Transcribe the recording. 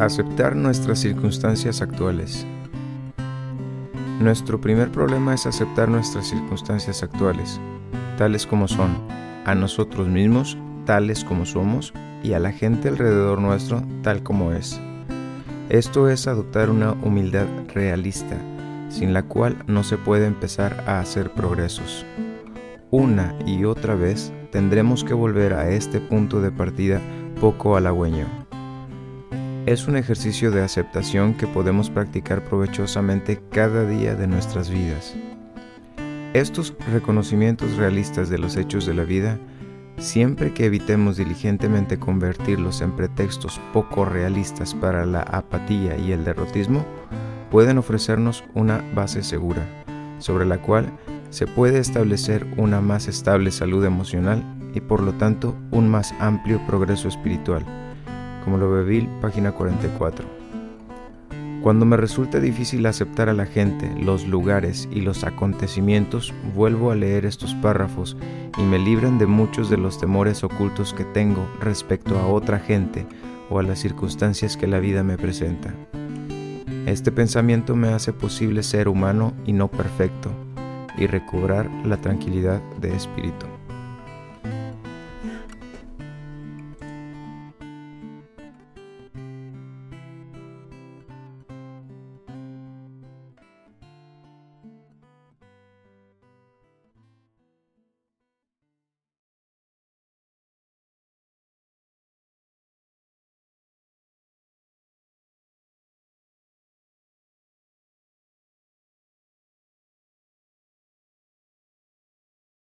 Aceptar nuestras circunstancias actuales. Nuestro primer problema es aceptar nuestras circunstancias actuales, tales como son, a nosotros mismos, tales como somos, y a la gente alrededor nuestro, tal como es. Esto es adoptar una humildad realista, sin la cual no se puede empezar a hacer progresos. Una y otra vez tendremos que volver a este punto de partida poco halagüeño es un ejercicio de aceptación que podemos practicar provechosamente cada día de nuestras vidas. Estos reconocimientos realistas de los hechos de la vida, siempre que evitemos diligentemente convertirlos en pretextos poco realistas para la apatía y el derrotismo, pueden ofrecernos una base segura, sobre la cual se puede establecer una más estable salud emocional y por lo tanto un más amplio progreso espiritual como lo Bill, página 44. Cuando me resulta difícil aceptar a la gente, los lugares y los acontecimientos, vuelvo a leer estos párrafos y me libran de muchos de los temores ocultos que tengo respecto a otra gente o a las circunstancias que la vida me presenta. Este pensamiento me hace posible ser humano y no perfecto, y recobrar la tranquilidad de espíritu.